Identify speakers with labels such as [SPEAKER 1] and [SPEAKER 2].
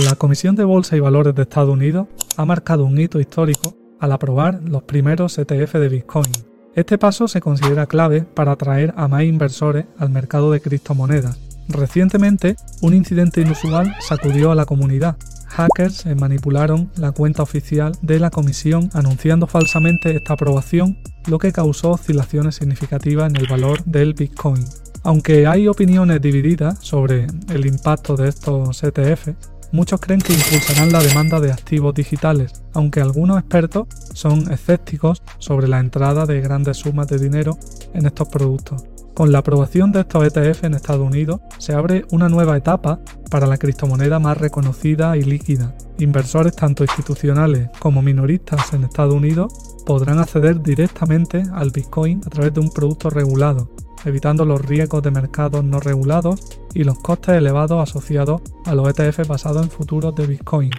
[SPEAKER 1] La Comisión de Bolsa y Valores de Estados Unidos ha marcado un hito histórico al aprobar los primeros ETF de Bitcoin. Este paso se considera clave para atraer a más inversores al mercado de criptomonedas. Recientemente, un incidente inusual sacudió a la comunidad. Hackers manipularon la cuenta oficial de la comisión anunciando falsamente esta aprobación, lo que causó oscilaciones significativas en el valor del Bitcoin. Aunque hay opiniones divididas sobre el impacto de estos ETF, muchos creen que impulsarán la demanda de activos digitales, aunque algunos expertos son escépticos sobre la entrada de grandes sumas de dinero en estos productos. Con la aprobación de estos ETF en Estados Unidos, se abre una nueva etapa para la criptomoneda más reconocida y líquida. Inversores tanto institucionales como minoristas en Estados Unidos podrán acceder directamente al Bitcoin a través de un producto regulado, evitando los riesgos de mercados no regulados y los costes elevados asociados a los ETF basados en futuros de Bitcoin.